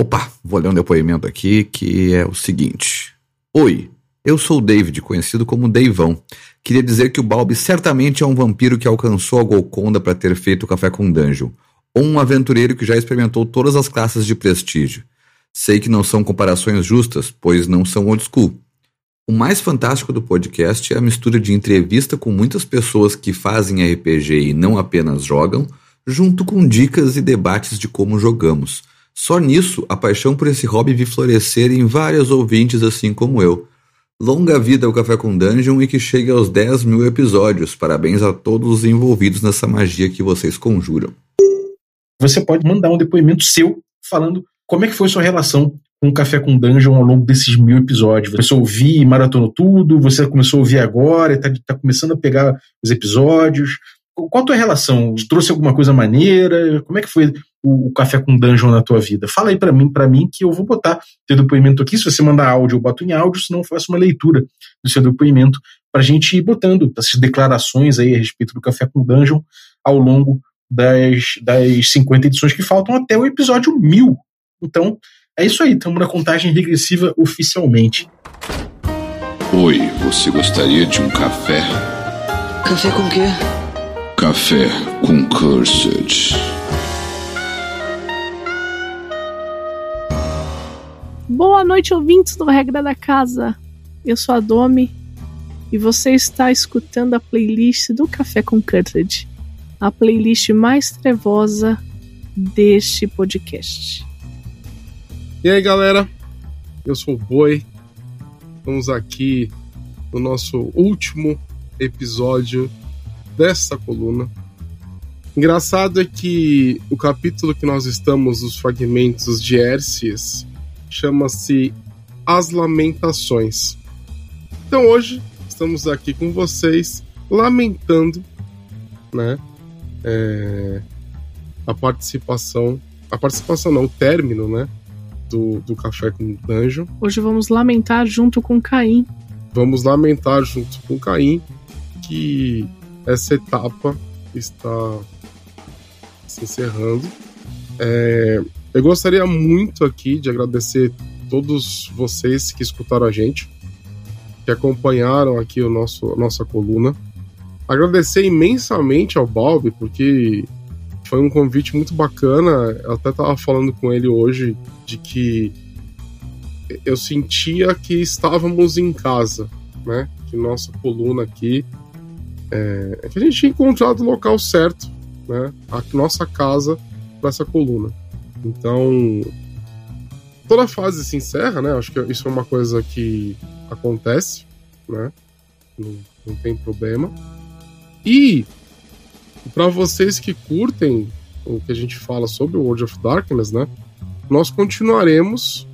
Opa, vou ler um depoimento aqui que é o seguinte. Oi, eu sou o David, conhecido como Deivão. Queria dizer que o Balbi certamente é um vampiro que alcançou a Golconda para ter feito o café com dungeon, ou um aventureiro que já experimentou todas as classes de prestígio. Sei que não são comparações justas, pois não são old school. O mais fantástico do podcast é a mistura de entrevista com muitas pessoas que fazem RPG e não apenas jogam, junto com dicas e debates de como jogamos. Só nisso, a paixão por esse hobby vi florescer em vários ouvintes assim como eu. Longa vida ao Café com Dungeon e que chegue aos 10 mil episódios. Parabéns a todos os envolvidos nessa magia que vocês conjuram. Você pode mandar um depoimento seu falando como é que foi sua relação com o Café com Dungeon ao longo desses mil episódios. Você ouvir e maratonou tudo, você começou a ouvir agora, está tá começando a pegar os episódios. Qual a tua relação? Trouxe alguma coisa maneira? Como é que foi o, o café com dungeon na tua vida? Fala aí para mim, para mim que eu vou botar teu depoimento aqui. Se você mandar áudio, eu boto em áudio, senão eu faço uma leitura do seu depoimento para a gente ir botando essas declarações aí a respeito do café com dungeon ao longo das, das 50 edições que faltam até o episódio 1000. Então, é isso aí, estamos na contagem regressiva oficialmente. Oi, você gostaria de um café? Café com quê? Café com Cursed. Boa noite, ouvintes do Regra da Casa. Eu sou a Domi e você está escutando a playlist do Café com Cursed, a playlist mais trevosa deste podcast. E aí, galera? Eu sou o Boi. Estamos aqui no nosso último episódio dessa coluna. Engraçado é que o capítulo que nós estamos, os fragmentos de Hércies, chama-se As Lamentações. Então hoje estamos aqui com vocês lamentando, né, é, a participação, a participação não, o término, né, do, do Café com Dungeon. Hoje vamos lamentar junto com Caim. Vamos lamentar junto com Caim que essa etapa está se encerrando. É, eu gostaria muito aqui de agradecer todos vocês que escutaram a gente, que acompanharam aqui o nosso nossa coluna. Agradecer imensamente ao Balbi, porque foi um convite muito bacana. Eu até estava falando com ele hoje de que eu sentia que estávamos em casa, né? Que nossa coluna aqui é, é que a gente tinha encontrado o local certo, né? A nossa casa para essa coluna. Então, toda fase se encerra, né? Acho que isso é uma coisa que acontece, né? Não, não tem problema. E para vocês que curtem o que a gente fala sobre o World of Darkness, né? Nós continuaremos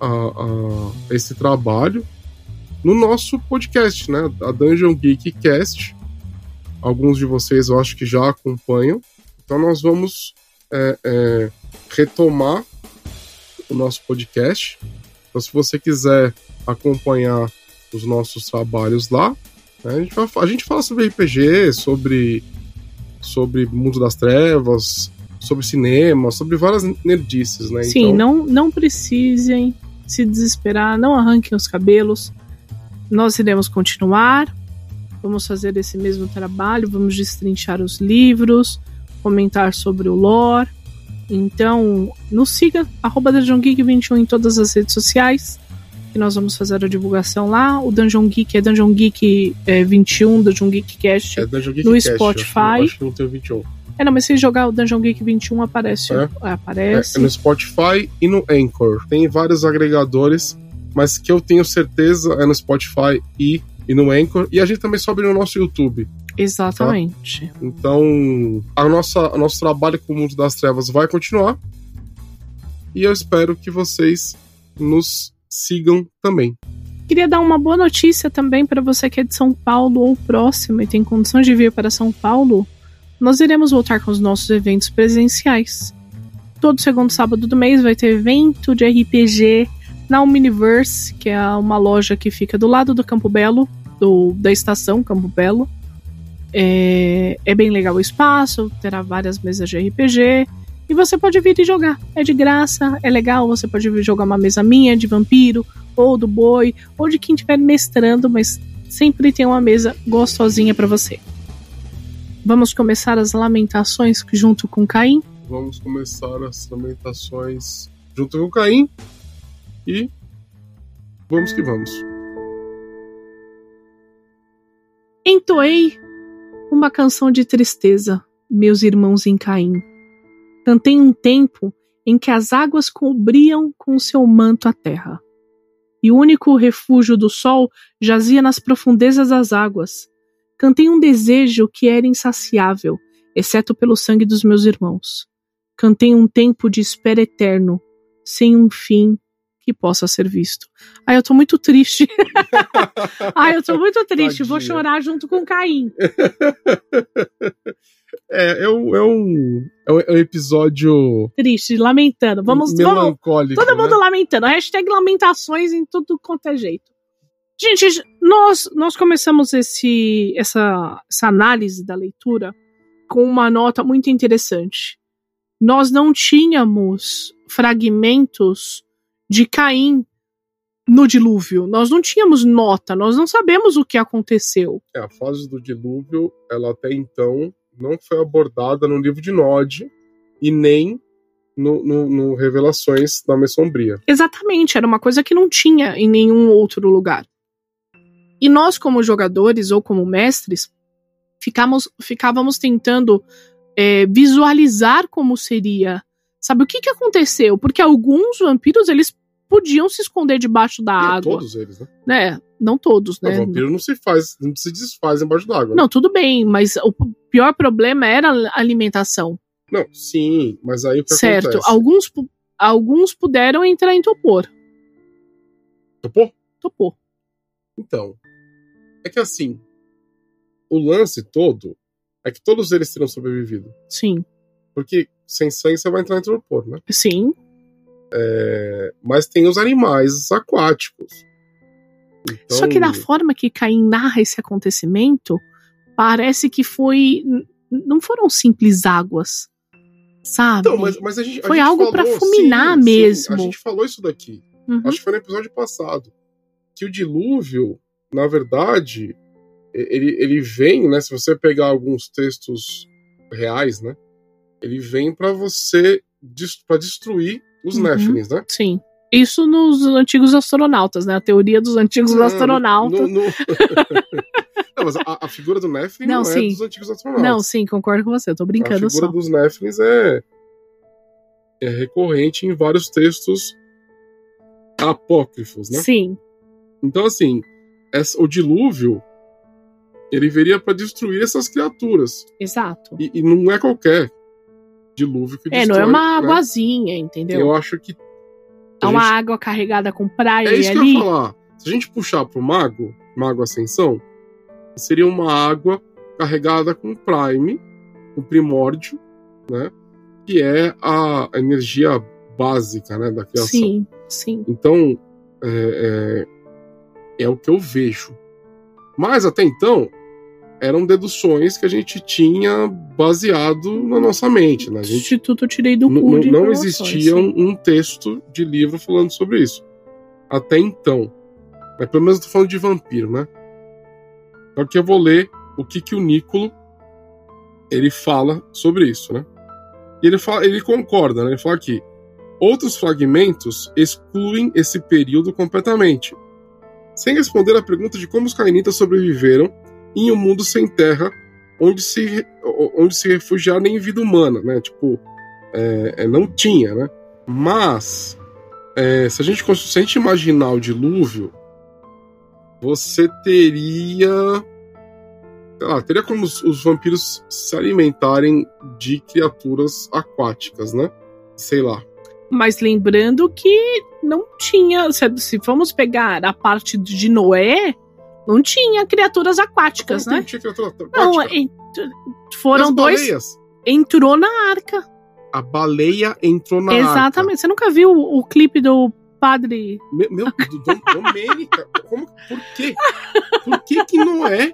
a, a esse trabalho no nosso podcast, né? A Dungeon Geek Cast, alguns de vocês eu acho que já acompanham. Então nós vamos é, é, retomar o nosso podcast. Então, se você quiser acompanhar os nossos trabalhos lá, né, a, gente vai, a gente fala sobre RPG, sobre, sobre Mundo das Trevas, sobre cinema, sobre várias nerdices, né? Sim, então... não, não precisem se desesperar, não arranquem os cabelos. Nós iremos continuar Vamos fazer esse mesmo trabalho, vamos destrinchar os livros, comentar sobre o lore. Então, nos siga, arroba DungeonGeek21 em todas as redes sociais, que nós vamos fazer a divulgação lá. O Dungeon Geek é Dungeon Geek é, 21, Dungeon Geek Cast é Dungeon Geek no Cast, Spotify. Acho, acho que não tem 21. É, não, mas se jogar o Dungeon Geek 21 aparece. É? É, aparece. É, é no Spotify e no Anchor. Tem vários agregadores, mas que eu tenho certeza é no Spotify e e no Anchor. E a gente também sobe no nosso YouTube. Exatamente. Tá? Então, a nossa, o nosso trabalho com o Mundo das Trevas vai continuar. E eu espero que vocês nos sigam também. Queria dar uma boa notícia também para você que é de São Paulo ou próximo e tem condições de vir para São Paulo. Nós iremos voltar com os nossos eventos presenciais. Todo segundo sábado do mês vai ter evento de RPG na Omniverse, que é uma loja que fica do lado do Campo Belo, do, da estação Campo Belo. É, é bem legal o espaço, terá várias mesas de RPG. E você pode vir e jogar. É de graça, é legal. Você pode vir jogar uma mesa minha de vampiro, ou do boi, ou de quem estiver mestrando, mas sempre tem uma mesa gostosinha para você. Vamos começar as lamentações junto com Caim? Vamos começar as lamentações junto com Caim. E vamos que vamos. Entoei uma canção de tristeza, meus irmãos em Caim. Cantei um tempo em que as águas cobriam com seu manto a terra. E o único refúgio do sol jazia nas profundezas das águas. Cantei um desejo que era insaciável, exceto pelo sangue dos meus irmãos. Cantei um tempo de espera eterno, sem um fim que possa ser visto. Ai, eu tô muito triste. Ai, eu tô muito triste. Tadinha. Vou chorar junto com Caim. É, é um, é um, é um episódio. Triste, lamentando. Vamos. Melancólico. Vamos, todo mundo né? lamentando. Hashtag lamentações em tudo quanto é jeito. Gente, nós, nós começamos esse, essa, essa análise da leitura com uma nota muito interessante. Nós não tínhamos fragmentos de Caim no dilúvio. Nós não tínhamos nota, nós não sabemos o que aconteceu. É, a fase do dilúvio, ela até então não foi abordada no livro de Nod e nem no, no, no Revelações da Messombria. Exatamente, era uma coisa que não tinha em nenhum outro lugar. E nós, como jogadores ou como mestres, ficamos, ficávamos tentando é, visualizar como seria. Sabe o que, que aconteceu? Porque alguns vampiros eles podiam se esconder debaixo da e água. Todos eles, né? né? Não todos, né? O vampiro não se faz, não se desfaz embaixo da água. Não, né? tudo bem, mas o pior problema era a alimentação. Não, sim, mas aí o que certo. acontece? Alguns, alguns puderam entrar em topor. Topor? Topor. Então, é que assim, o lance todo é que todos eles terão sobrevivido. Sim. Porque sem sangue você vai entrar em topor, né? Sim. É, mas tem os animais aquáticos. Então... Só que da forma que Caim narra esse acontecimento, parece que foi. Não foram simples águas. Sabe? Então, mas, mas a gente, a foi gente algo para fulminar sim, mesmo. Sim, a gente falou isso daqui. Uhum. Acho que foi no episódio passado. Que o dilúvio, na verdade, ele, ele vem, né? Se você pegar alguns textos reais, né? Ele vem para você para destruir os uhum. Né? Sim. Isso nos antigos astronautas, né? A teoria dos antigos astronautas. No, no... não, mas a, a, figura do Nephilim não, não é dos antigos astronautas. Não, sim, concordo com você, eu tô brincando só. A figura só. dos Nephilims é, é recorrente em vários textos apócrifos, né? Sim. Então, assim, essa, o dilúvio ele viria para destruir essas criaturas. Exato. E, e, não é qualquer dilúvio que destrói. É, não é uma né? águazinha, entendeu? Eu acho que é uma gente... água carregada com praia é isso ali. Que eu ia falar. Se a gente puxar pro mago, mago ascensão, seria uma água carregada com prime, o primórdio, né? Que é a energia básica, né, da criação. Sim, sim. Então, é, é, é o que eu vejo. Mas até então, eram deduções que a gente tinha baseado na nossa mente. Né? A gente, Instituto Tirei do Cu de Não existia um, um, texto de livro falando sobre isso. Até então. Mas pelo menos eu tô falando de vampiro, né? Então aqui eu vou ler o que, que o Nicolo ele fala sobre isso, né? E ele, fala, ele concorda, né? Ele fala aqui. Outros fragmentos excluem esse período completamente. Sem responder à pergunta de como os cainitas sobreviveram em um mundo sem terra, onde se, onde se refugiar nem vida humana, né? Tipo, é, é, não tinha, né? Mas, é, se, a gente, se a gente imaginar o dilúvio, você teria. Sei lá, teria como os, os vampiros se alimentarem de criaturas aquáticas, né? Sei lá. Mas lembrando que não tinha. Se, se vamos pegar a parte de Noé, não tinha criaturas aquáticas, Como né? Não tinha criatura aquática? Não, ent... foram dois. Baleias? Entrou na arca. A baleia entrou na Exatamente. arca. Exatamente. Você nunca viu o, o clipe do padre. Meu, meu do Domênica. Como, por quê? Por que que Noé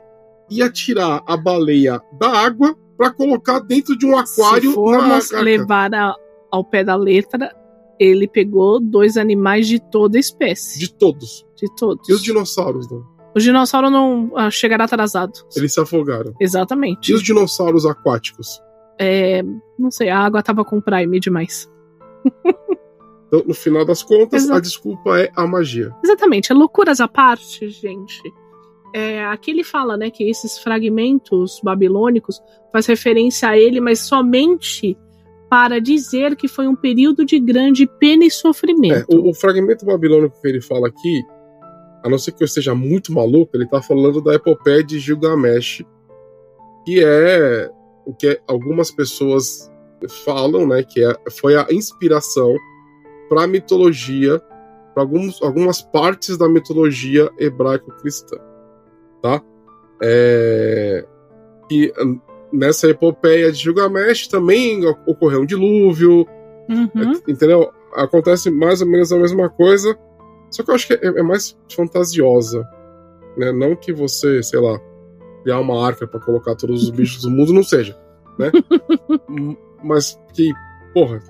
ia tirar a baleia da água para colocar dentro de um aquário Se formos na levar a- ao pé da letra, ele pegou dois animais de toda espécie. De todos. De todos. E os dinossauros, não? O dinossauro não ah, chegará atrasado. Eles se afogaram. Exatamente. E os dinossauros aquáticos? É, não sei, a água tava com Prime demais. Então, no final das contas, Exato. a desculpa é a magia. Exatamente, é loucuras à parte, gente. É, aqui ele fala, né, que esses fragmentos babilônicos faz referência a ele, mas somente para dizer que foi um período de grande pena e É, sofrimento. o, o fragmento babilônico que ele fala aqui, a não ser que eu esteja muito maluco, ele tá falando da epopeia de Gilgamesh, que é o que algumas pessoas falam, né, que é, foi a inspiração para a mitologia, para algumas partes da mitologia hebraico-cristã, tá? É, que nessa epopeia de Gilgamesh também ocorreu um dilúvio, Uhum. Entendeu? Acontece mais ou menos a mesma coisa, só que eu acho que é, é mais fantasiosa. Né? Não que você, sei lá, criar uma arca pra colocar todos os bichos do mundo, não seja. Né? Mas que, porra,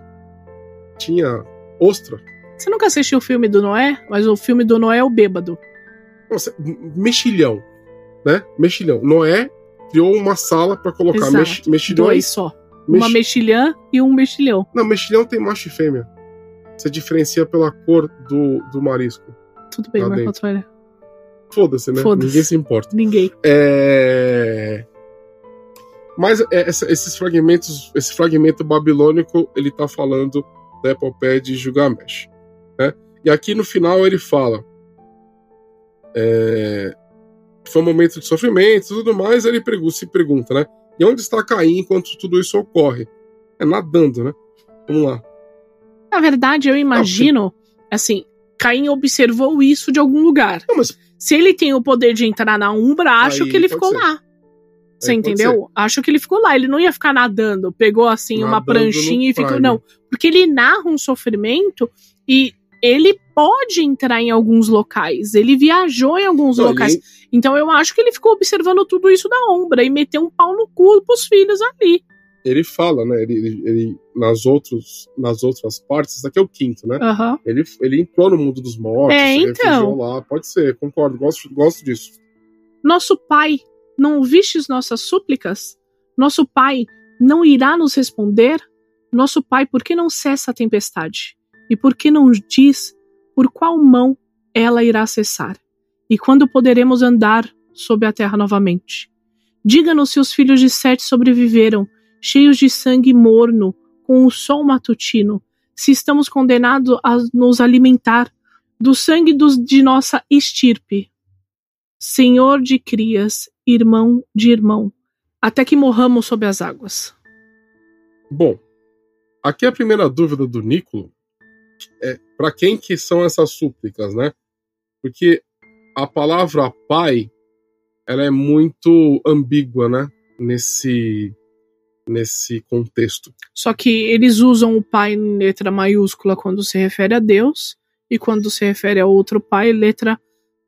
tinha ostra. Você nunca assistiu o filme do Noé? Mas o filme do Noé é o bêbado. Nossa, mexilhão. Né? Mexilhão. Noé criou uma sala pra colocar mex, mexilhões. Dois só. Uma mex- mexilhã e um mexilhão. Não, mexilhão tem macho e fêmea. Você diferencia pela cor do, do marisco. Tudo bem, Marco. Antônio. Foda-se, né? Foda-se. Ninguém se importa. Ninguém. É... Mas é, essa- esses fragmentos, esse fragmento babilônico, ele tá falando da epopeia de Gilgamesh. Né? E aqui no final ele fala é, foi um momento de sofrimento e tudo mais, ele se pergunta, né? E onde está Caim enquanto tudo isso ocorre? É nadando, né? Vamos lá. Na verdade, eu imagino, assim, Caim observou isso de algum lugar. Não, mas Se ele tem o poder de entrar na Umbra, acho Aí que ele ficou ser. lá. Você Aí entendeu? Acho que ele ficou lá. Ele não ia ficar nadando. Pegou assim uma Nadando pranchinha no e ficou. Prime. Não. Porque ele narra um sofrimento e ele pode entrar em alguns locais. Ele viajou em alguns Não, locais. ele- Então eu acho que ele ficou observando tudo isso da Umbra e meteu um pau no cu pros filhos ali. Ele fala, né? Ele, ele, ele- nas, outros, nas outras partes, isso aqui é o quinto, né? Aham. Ele, ele entrou no mundo dos mortos, É, então. lá, pode ser, concordo, gosto, gosto disso. Nosso Pai, não ouvistes nossas súplicas? Nosso Pai não irá nos responder? Nosso Pai, por que não cessa a tempestade? E por que não diz por qual mão ela irá cessar? E quando poderemos andar sobre a terra novamente? Diga-nos se os filhos de Sete sobreviveram, cheios de sangue morno, com o sol matutino, se estamos condenados a nos alimentar do sangue dos, de nossa estirpe. Senhor de crias, irmão de irmão, até que morramos sob as águas. Bom, aqui a primeira dúvida do Nicolo é para quem que são essas súplicas, né? Porque a palavra pai, ela é muito ambígua, né? Nesse, nesse contexto. Só que eles usam o pai em letra maiúscula quando se refere a Deus, e quando se refere a outro pai, letra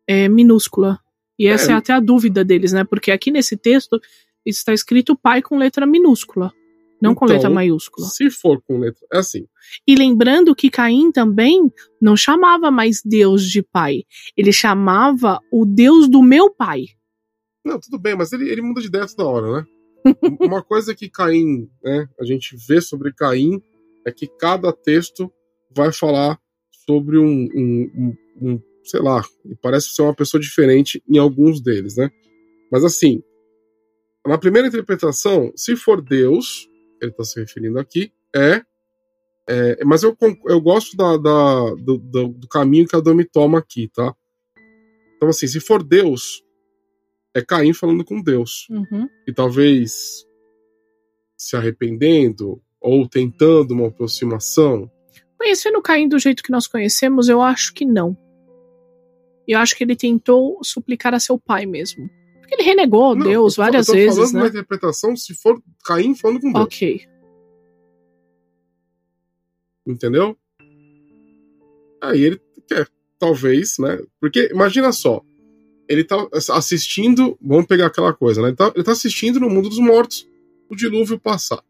é, minúscula. E essa é. É. até a dúvida deles, né? Porque aqui nesse texto está escrito pai com letra minúscula, não com Então, letra maiúscula. Se for com letra. É assim. E lembrando que Caim também não chamava mais Deus de pai, ele chamava o Deus do meu pai. Não, tudo bem, mas ele, ele muda de ideia toda hora, né? Uma coisa que Caim, né, a gente vê sobre Caim é que cada texto vai falar sobre um, um, um- um, sei lá, parece ser uma pessoa diferente em alguns deles, né? Mas assim, na primeira interpretação, se for Deus, ele está se referindo aqui, é. é, mas eu, eu gosto da, da- do, do- do caminho que a Domi toma aqui, tá? Então, assim, se for Deus, é Caim falando com Deus Uhum. e talvez se arrependendo ou tentando uma aproximação. Conhecendo Caim do jeito que nós conhecemos, eu acho que não. Eu acho que ele tentou suplicar a seu pai mesmo. Porque ele renegou Não, Deus eu várias eu tô vezes, falando né? na interpretação se for Caim falando com Deus, Ok. entendeu? Aí ele quer, talvez, né? Porque imagina só, ele tá assistindo, vamos pegar aquela coisa, né? Ele tá, ele tá assistindo no mundo dos mortos o dilúvio passar.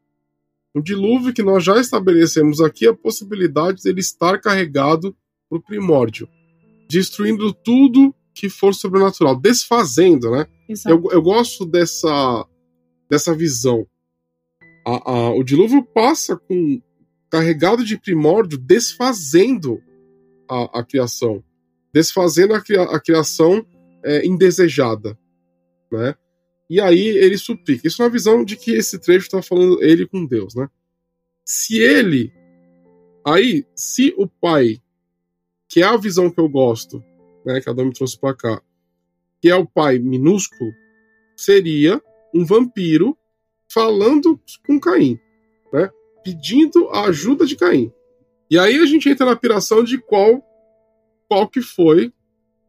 O dilúvio que nós já estabelecemos aqui a possibilidade dele estar carregado para o primórdio, destruindo tudo que for sobrenatural, desfazendo, né? Eu, eu gosto dessa, dessa visão. A, a, o dilúvio passa com carregado de primórdio, desfazendo a, a criação, desfazendo a, a criação é, indesejada, né? E aí ele suplica. Isso é uma visão de que esse trecho está falando ele com Deus, né? Se ele, aí, se o pai, que é a visão que eu gosto, né, que a Dom me trouxe para cá, que é o pai minúsculo, seria um vampiro falando com Caim, né? Pedindo a ajuda de Caim. E aí a gente entra na piração de qual qual que foi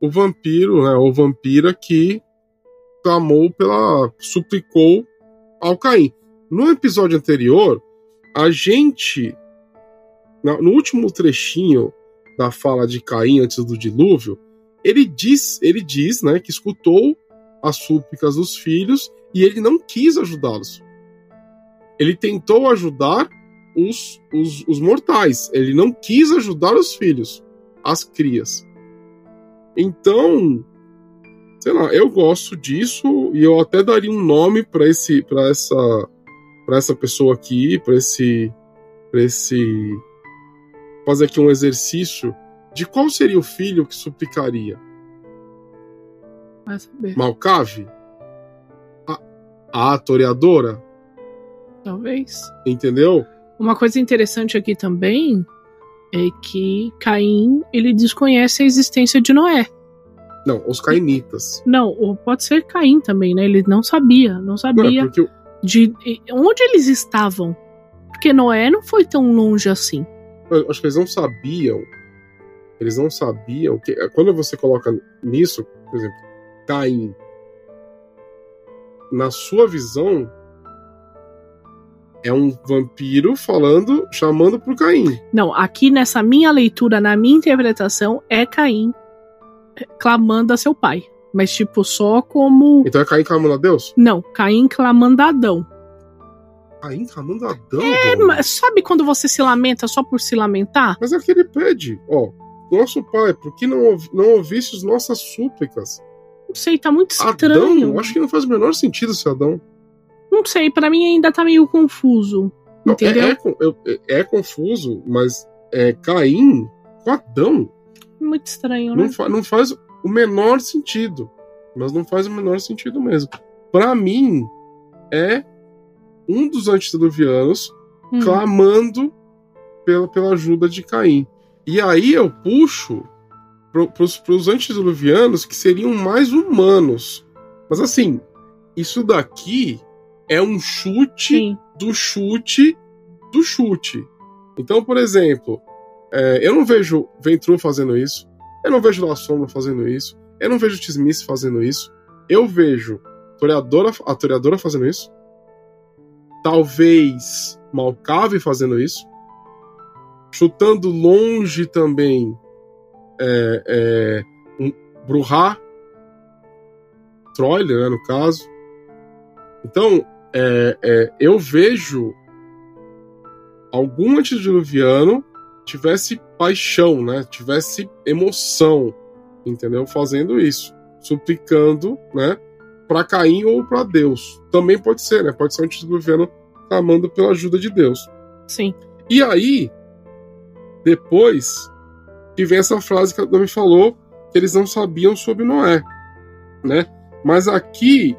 o vampiro, né, ou vampira que clamou pela suplicou ao Caim. No episódio anterior, a gente no último trechinho da fala de Caim antes do dilúvio, ele diz, ele diz, né, que escutou as súplicas dos filhos e ele não quis ajudá-los. Ele tentou ajudar os, os, os mortais, ele não quis ajudar os filhos, as crias. Então, sei lá, eu gosto disso e eu até daria um nome para esse para essa para essa pessoa aqui, para esse para esse fazer aqui um exercício de qual seria o filho que suplicaria. Vai saber. Malcave? A, a toreadora? Talvez. Entendeu? Uma coisa interessante aqui também é que Caim ele desconhece a existência de Noé. Não, os cainitas. Não, ou pode ser Caim também, né? Ele não sabia, não sabia é porque de onde eles estavam. Porque Noé não foi tão longe assim. eu acho que eles não sabiam. Eles não sabiam que quando você coloca nisso, por exemplo, Caim, na sua visão, é um vampiro falando, chamando pro Caim. Não, aqui nessa minha leitura, na minha interpretação, é Caim clamando a seu pai. Mas, tipo, só como. Então é Caim clamando a Deus? Não, Caim clamando a Adão. Caim clamando a Adão? É, mas sabe quando você se lamenta só por se lamentar? Mas é que ele pede, ó. Nosso pai, por que não, ouv não ouviste as nossas súplicas? Não sei, tá muito Adão? estranho. Acho que não faz o menor sentido ser Adão. Não sei, pra mim ainda tá meio confuso. Não, é, Entendeu? é, é- é confuso, mas é Caim com Adão Muito estranho, né? não, fa- não faz o menor sentido. Mas não faz o menor sentido mesmo. Pra mim, é um dos antediluvianos Hum. clamando pela, pela ajuda de Caim. E aí eu puxo pros, pros antediluvianos que seriam mais humanos. Mas assim, isso daqui é um chute Sim. do chute do chute. Então, por exemplo, é, eu não vejo Ventru fazendo isso, eu não vejo La Sombra fazendo isso, eu não vejo Tismice fazendo isso, eu vejo Toreadora, a Toreadora fazendo isso, talvez Malcave fazendo isso, chutando longe também é, é, um Bruhá, Troile, né, no caso. Então, é, é, eu vejo algum antediluviano tivesse paixão, né? Tivesse emoção, entendeu? Fazendo isso, suplicando, né? Para Caim ou para Deus. Também pode ser, né? Pode ser um antediluviano clamando pela ajuda de Deus. Sim. E aí, depois que vem essa frase que a Dami falou, que eles não sabiam sobre Noé, né? Mas aqui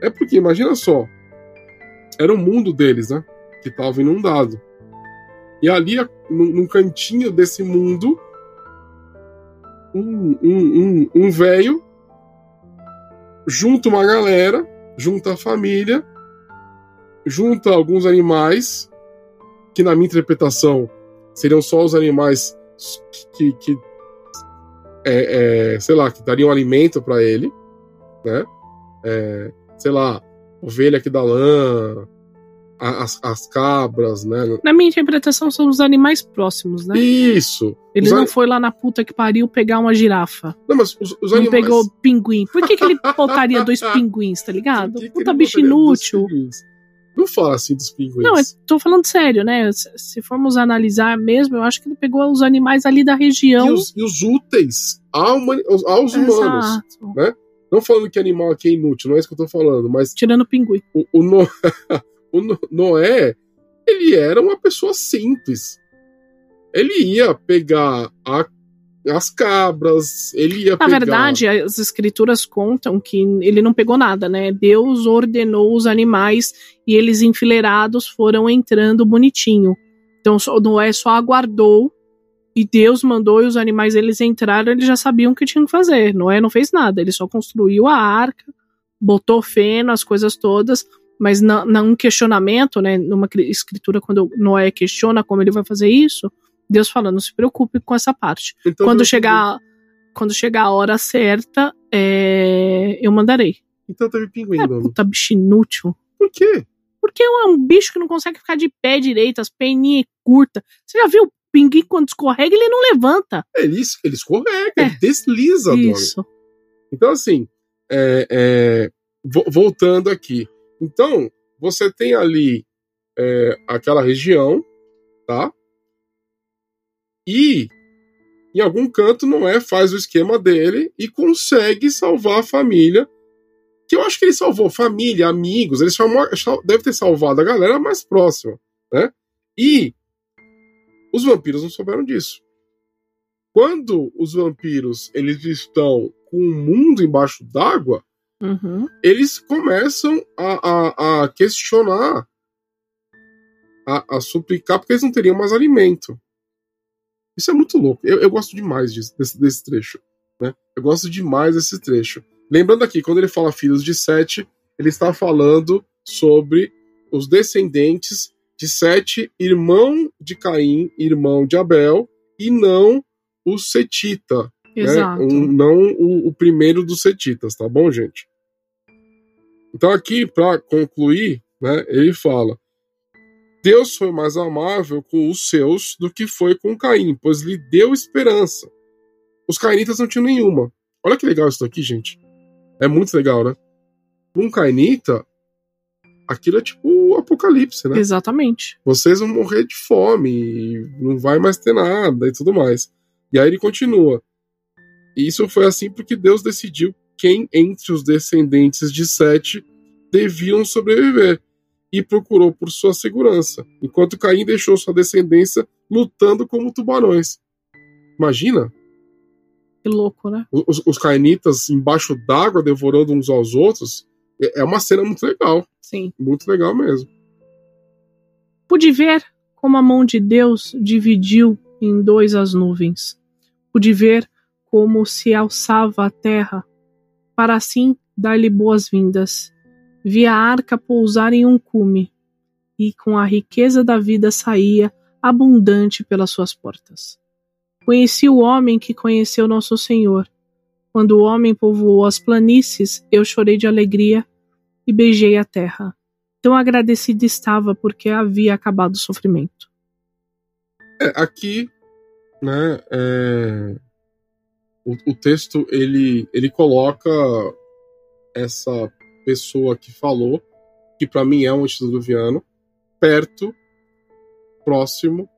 é porque, imagina só, era o mundo deles, né? Que estava inundado. E ali, num, cantinho desse mundo, um, um, um, um velho junta uma galera, junta a família, junta alguns animais, que na minha interpretação seriam só os animais que, que é, é, sei lá, que dariam alimento para ele, né? É, sei lá, ovelha que dá lã, as, as cabras, né? Na minha interpretação, são os animais próximos, né? Isso. Ele Os não an- foi lá na puta que pariu pegar uma girafa. Não, mas os, os Não animais. pegou pinguim. Por que, que ele botaria dois pinguins, tá ligado? Que que Puta bicho inútil. Não fala assim dos pinguins. Não, eu tô falando sério, né? Se, se formos analisar mesmo, eu acho que ele pegou os animais ali da região. E os, e os úteis aos, aos humanos. Exato. né? Não falando que animal aqui é inútil, não é isso que eu tô falando, mas Tirando o pinguim. o, o, No- o No- Noé, ele era uma pessoa simples. Ele ia pegar a- as cabras, ele ia Na pegar... verdade, as escrituras contam que ele não pegou nada, né? Deus ordenou os animais e eles enfileirados foram entrando bonitinho. Então Noé só aguardou e Deus mandou e os animais eles entraram, eles já sabiam o que tinham que fazer. Noé não fez nada, ele só construiu a arca, botou feno, as coisas todas, mas na- num questionamento, né, numa cri- escritura quando Noé questiona como ele vai fazer isso, Deus fala, não se preocupe com essa parte Então, quando chegar quando chegar a hora certa, é, eu mandarei. Então teve pinguim, É, puta bicho inútil. Por quê? Porque é um bicho que não consegue ficar de pé direito, as peninhas curtas. Você já viu o pinguim quando escorrega, ele não levanta. Ele, ele escorrega, É. ele desliza, Dono. Isso. Então, assim, é, é, vo- voltando aqui. Então, você tem ali é, aquela região, tá? E em algum canto Noé faz o esquema dele e consegue salvar a família. Que eu acho que ele salvou família, amigos, ele chamou, deve ter salvado a galera mais próxima, né? E os vampiros não souberam disso. Quando os vampiros eles estão com o mundo embaixo d'água, Uhum. eles começam a, a, a questionar, a, a suplicar, porque eles não teriam mais alimento. Isso é muito louco. Eu, eu gosto demais disso, desse, desse trecho. Né? Eu gosto demais desse trecho. Lembrando aqui, quando ele fala filhos de Sete, ele está falando sobre os descendentes de Sete, irmão de Caim, irmão de Abel, e não o Setita, né? Exato. Um- não o, o primeiro dos setitas, tá bom, gente? Então aqui, para concluir, né, ele fala: Deus foi mais amável com os seus do que foi com Caim, pois lhe deu esperança. Os cainitas não tinham nenhuma. Olha que legal isso aqui, gente. É muito legal, né? Um cainita, aquilo é tipo o apocalipse, né? Exatamente. vocês vão morrer de fome, não vai mais ter nada e tudo mais. E aí ele continua. E isso foi assim porque Deus decidiu quem entre os descendentes de Sete deviam sobreviver e procurou por sua segurança, enquanto Caim deixou sua descendência lutando como tubarões. Imagina Que louco, né? os, os cainitas embaixo d'água devorando uns aos outros. É é uma cena muito legal, Sim. muito legal mesmo. Pude ver como a mão de Deus dividiu em dois as nuvens. Pude ver como se alçava a terra, para assim dar-lhe boas-vindas. Vi a arca pousar em um cume, e com a riqueza da vida saía abundante pelas suas portas. Conheci o homem que conheceu nosso Senhor. Quando o homem povoou as planícies, eu chorei de alegria e beijei a terra. Tão agradecida estava porque havia acabado o sofrimento. É, aqui, né, é, o, o texto ele, ele coloca essa pessoa que falou, que para mim é um antediluviano, perto, próximo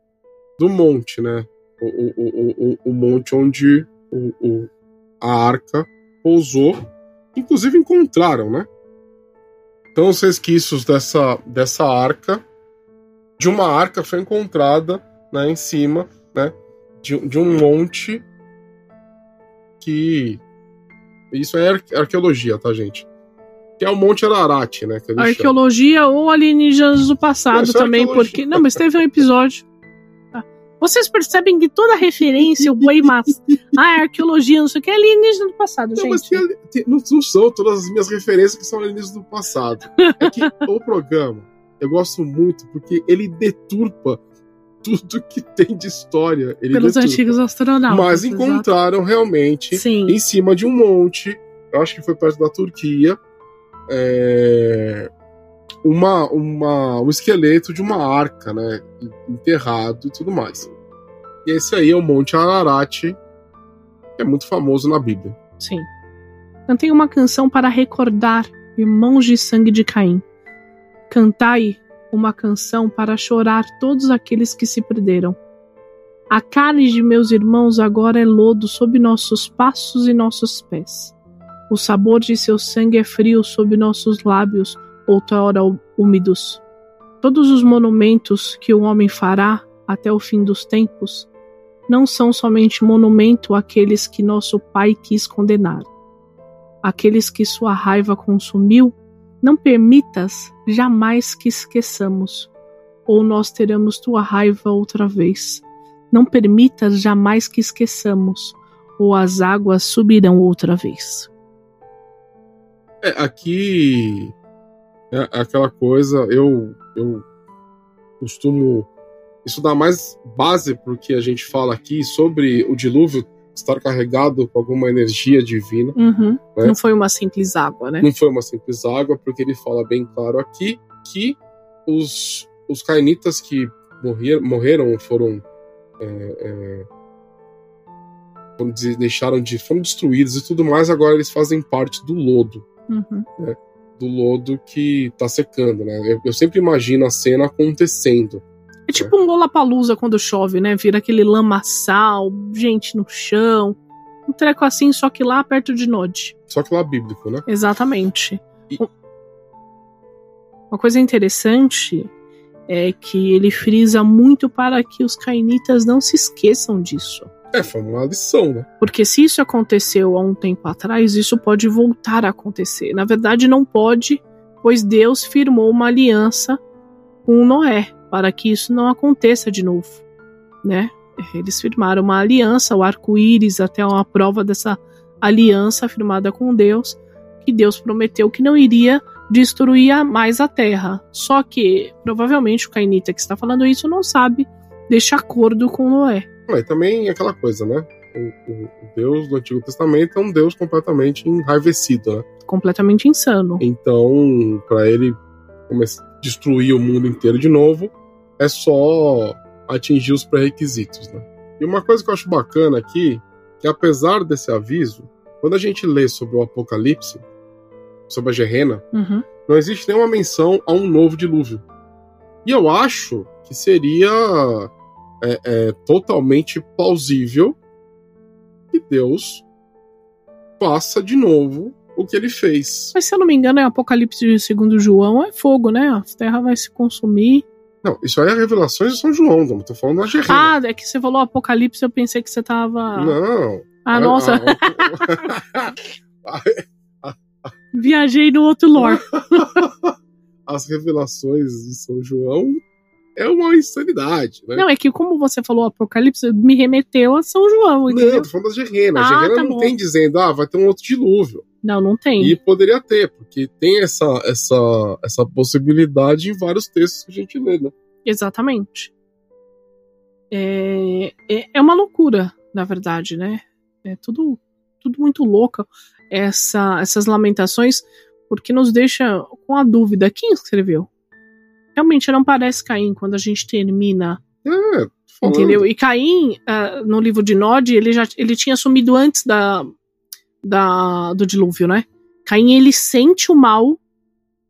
do monte, né? O, o, o, o, o monte onde o, o, a arca pousou. Inclusive encontraram, né? Então os resquícios dessa, dessa arca, de uma arca foi encontrada né, em cima né, de, de um monte que. Isso é arque- arqueologia, tá, gente? Que é o Monte Ararat, né? Que eles chamam. Arqueologia ou alienígenas do passado é também, arqueologia. porque. Não, mas teve um episódio. Vocês percebem que toda referência, o boi massa. É arqueologia, não sei o que, é alienígena do passado, Não, mas gente. tem ali- tem- não, não são todas as minhas referências que são alienígenas do passado. É que o programa eu gosto muito porque ele deturpa tudo que tem de história. Ele Pelos deturpa. antigos astronautas. Mas exato. encontraram realmente Sim. em cima de um monte, eu acho que foi perto da Turquia, é, uma, uma, um esqueleto de uma arca, né? Enterrado e tudo mais. E esse aí é o Monte Ararat, que é muito famoso na Bíblia. Sim. Cantei uma canção para recordar irmãos de sangue de Caim. Cantai uma canção para chorar todos aqueles que se perderam. A carne de meus irmãos agora é lodo sob nossos passos e nossos pés. O sabor de seu sangue é frio sob nossos lábios, outrora úmidos. Todos os monumentos que o homem fará até o fim dos tempos não são somente monumento àqueles que nosso Pai quis condenar. Aqueles que sua raiva consumiu, não permitas jamais que esqueçamos, ou nós teremos tua raiva outra vez. Não permitas jamais que esqueçamos, ou as águas subirão outra vez. É, aqui é aquela coisa, eu, eu costumo. Isso dá mais base porque a gente fala aqui sobre o dilúvio estar carregado com alguma energia divina. Uhum. Né? Não foi uma simples água, né? Não foi uma simples água, porque ele fala bem claro aqui que os, os cainitas que morrer, morreram foram. É, é, foram deixaram de. foram destruídos e tudo mais, agora eles fazem parte do lodo. Uhum. Né? Do lodo que está secando, né? Eu, eu sempre imagino a cena acontecendo. É tipo um Lollapalooza quando chove, né? Vira aquele lamaçal, gente no chão. Um treco assim, só que lá perto de Nod. Só que lá bíblico, né? Exatamente. E... Uma coisa interessante é que ele frisa muito para que os cainitas não se esqueçam disso. É, foi uma lição, né? Porque se isso aconteceu há um tempo atrás, isso pode voltar a acontecer. Na verdade, não pode, pois Deus firmou uma aliança com Noé para que isso não aconteça de novo, né? Eles firmaram uma aliança, o arco-íris até uma prova dessa aliança firmada com Deus, que Deus prometeu que não iria destruir mais a terra. Só que provavelmente o Cainita que está falando isso não sabe deste acordo com Noé. Mas também aquela coisa, né? O, o, Deus do Antigo Testamento é um Deus completamente enraivecido, né? Completamente insano. Então, para ele destruir o mundo inteiro de novo, é só atingir os pré-requisitos, né? E uma coisa que eu acho bacana aqui, que apesar desse aviso, quando a gente lê sobre o Apocalipse, sobre a Gerena, uhum. não existe nenhuma menção a um novo dilúvio. E eu acho que seria é, é, totalmente plausível que Deus faça de novo o que ele fez. Mas se eu não me engano, é Apocalipse segundo João, é fogo, né? A terra vai se consumir. Não, isso aí é revelações de São João, não tô falando da Gerena. Ah, é que você falou Apocalipse, eu pensei que você tava. Não. Ah, a, nossa. A, a, Viajei no outro lore. As revelações de São João é uma insanidade, né? Não, é que como você falou Apocalipse, me remeteu a São João. Entendeu? Não, tô falando da Gerena. Ah, a Gerena tá não bom. tem dizendo, ah, vai ter um outro dilúvio. Não, não tem. E poderia ter, porque tem essa, essa, essa possibilidade em vários textos que a gente lê, né? Exatamente. É, é, é uma loucura, na verdade, né? É tudo, tudo muito louco. Essa, essas lamentações, porque nos deixa com a dúvida: quem escreveu? Realmente não parece Caim quando a gente termina. É, entendeu? E Caim, uh, no livro de Nod, ele já ele tinha sumido antes da, da, do dilúvio, né? Caim, ele sente o mal,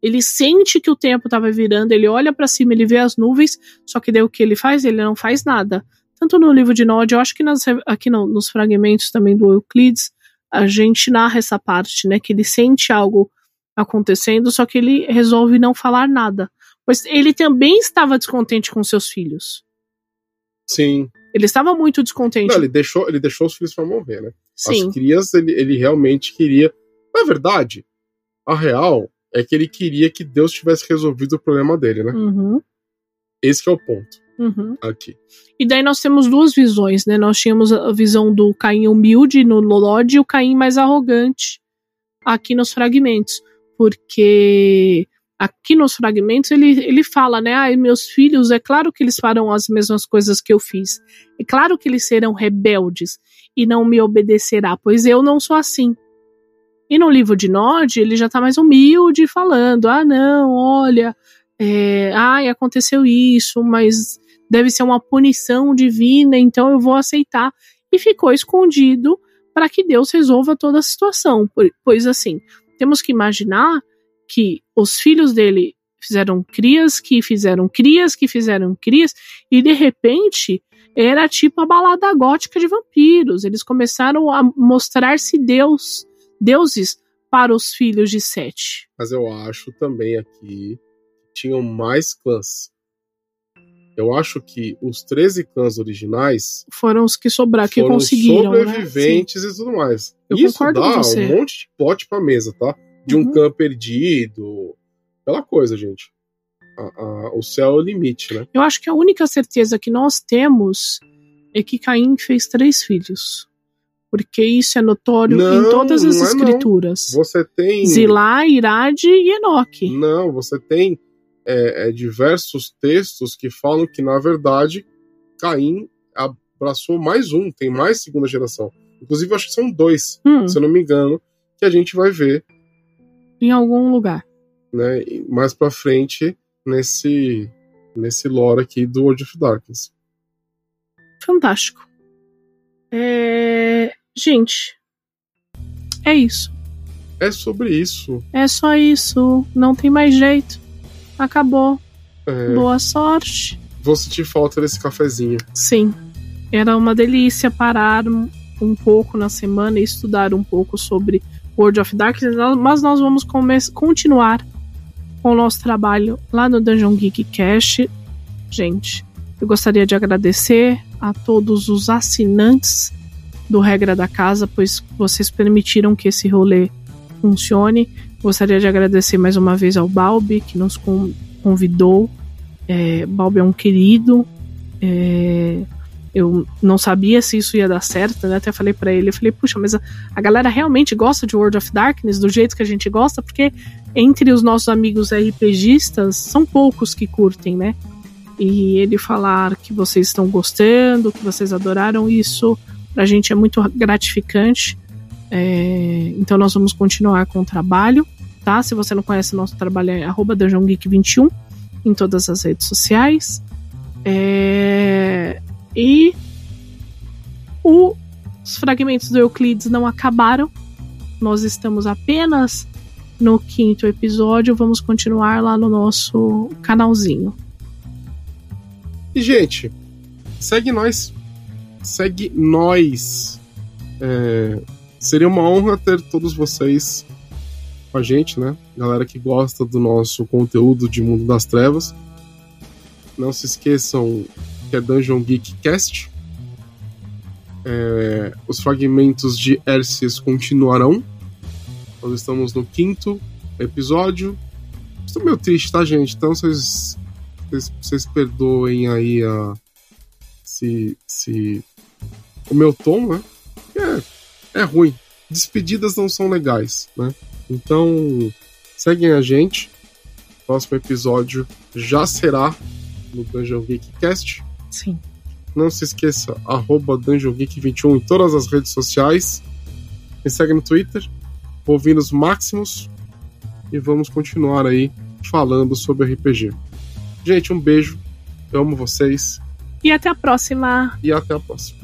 ele sente que o tempo estava virando, ele olha para cima, ele vê as nuvens, só que daí o que ele faz? Ele não faz nada. Tanto no livro de Nod, eu acho que nas, aqui no, nos fragmentos também do Euclides, a gente narra essa parte, né? Que ele sente algo acontecendo, só que ele resolve não falar nada. Pois ele também estava descontente com seus filhos. Sim. Ele estava muito descontente. Não, ele deixou, ele deixou os filhos para morrer, né? Sim. As crias, ele, ele realmente queria. Na verdade, a real é que ele queria que Deus tivesse resolvido o problema dele, né? Uhum. Esse é o ponto. Uhum. Aqui. E daí nós temos duas visões, né? Nós tínhamos a visão do Caim humilde no Lolod e o Caim mais arrogante aqui nos fragmentos. Porque aqui nos fragmentos ele, ele fala, né? Ah, meus filhos, é claro que eles farão as mesmas coisas que eu fiz. É claro que eles serão rebeldes e não me obedecerá, pois eu não sou assim. E no livro de Nod, ele já tá mais humilde, falando: ah, não, olha, é, ai, aconteceu isso, mas deve ser uma punição divina, então eu vou aceitar. E ficou escondido para que Deus resolva toda a situação. Pois assim, temos que imaginar que os filhos dele fizeram crias que fizeram crias que fizeram crias, e de repente era tipo a balada gótica de vampiros. Eles começaram a mostrar-se deus, deuses para os filhos de Sete. Mas eu acho também aqui tinham mais clãs. Eu acho que os 13 clãs originais foram os que sobraram, que conseguiram. né? sobreviventes e tudo mais. Eu Isso concordo dá com você. um monte de pote pra mesa, tá? De um Uhum. clã perdido. Aquela coisa, gente. A- a- o céu é o limite, né? Eu acho que a única certeza que nós temos é que Caim fez três filhos. Porque isso é notório Não, em todas as não é não. escrituras. Você tem. Zilá, Irade e Enoque. Não, você tem é, é, diversos textos que falam que, na verdade, Caim abraçou mais um, tem mais segunda geração. Inclusive, eu acho que são dois, Hum, se eu não me engano, que a gente vai ver em algum lugar. né, mais pra frente nesse, nesse lore aqui do World of Darkness. Fantástico. É... Gente, é isso. É sobre isso. É só isso. Não tem mais jeito. Acabou. É, Boa sorte. vou sentir falta desse cafezinho. Sim. Era uma delícia parar um pouco na semana e estudar um pouco sobre World of Darkness, mas nós vamos continuar com o nosso trabalho lá no Dungeon Geek Cast. Gente, eu gostaria de agradecer a todos os assinantes do Regra da Casa, pois vocês permitiram que esse rolê funcione. Gostaria de agradecer mais uma vez ao Balbi, que nos con- convidou. É, Balbi é um querido. É, eu não sabia se isso ia dar certo, né? Até falei pra ele, eu falei, puxa, mas a, a galera realmente gosta de World of Darkness do jeito que a gente gosta, porque entre os nossos amigos RPGistas são poucos que curtem, né? E ele falar que vocês estão gostando, que vocês adoraram isso, pra gente é muito gratificante. É, então nós vamos continuar com o trabalho, tá? Se você não conhece nosso trabalho, é arroba Dungeon Geek 21 em todas as redes sociais. É, e o- os fragmentos do Euclides não acabaram. Nós estamos apenas no quinto episódio. Vamos continuar lá no nosso canalzinho. E, gente, segue nós. Segue nós. É, seria uma honra ter todos vocês com a gente, né? Galera que gosta do nosso conteúdo de Mundo das Trevas. Não se esqueçam que é Dungeon Geek Cast. É, os fragmentos de Erces continuarão. Nós estamos no quinto episódio. Estou meio triste, tá, gente? Então vocês vocês, vocês perdoem aí a. Se, se. O meu tom, né? É, é ruim. Despedidas não são legais, né? Então, seguem a gente. Próximo episódio já será no Dungeon Geek Cast. Sim. Não se esqueça, arroba Dungeon Geek 21 em todas as redes sociais. Me segue no Twitter, ouvindo os máximos. E vamos continuar aí falando sobre RPG. Gente, um beijo. Eu amo vocês E até a próxima. e até a próxima.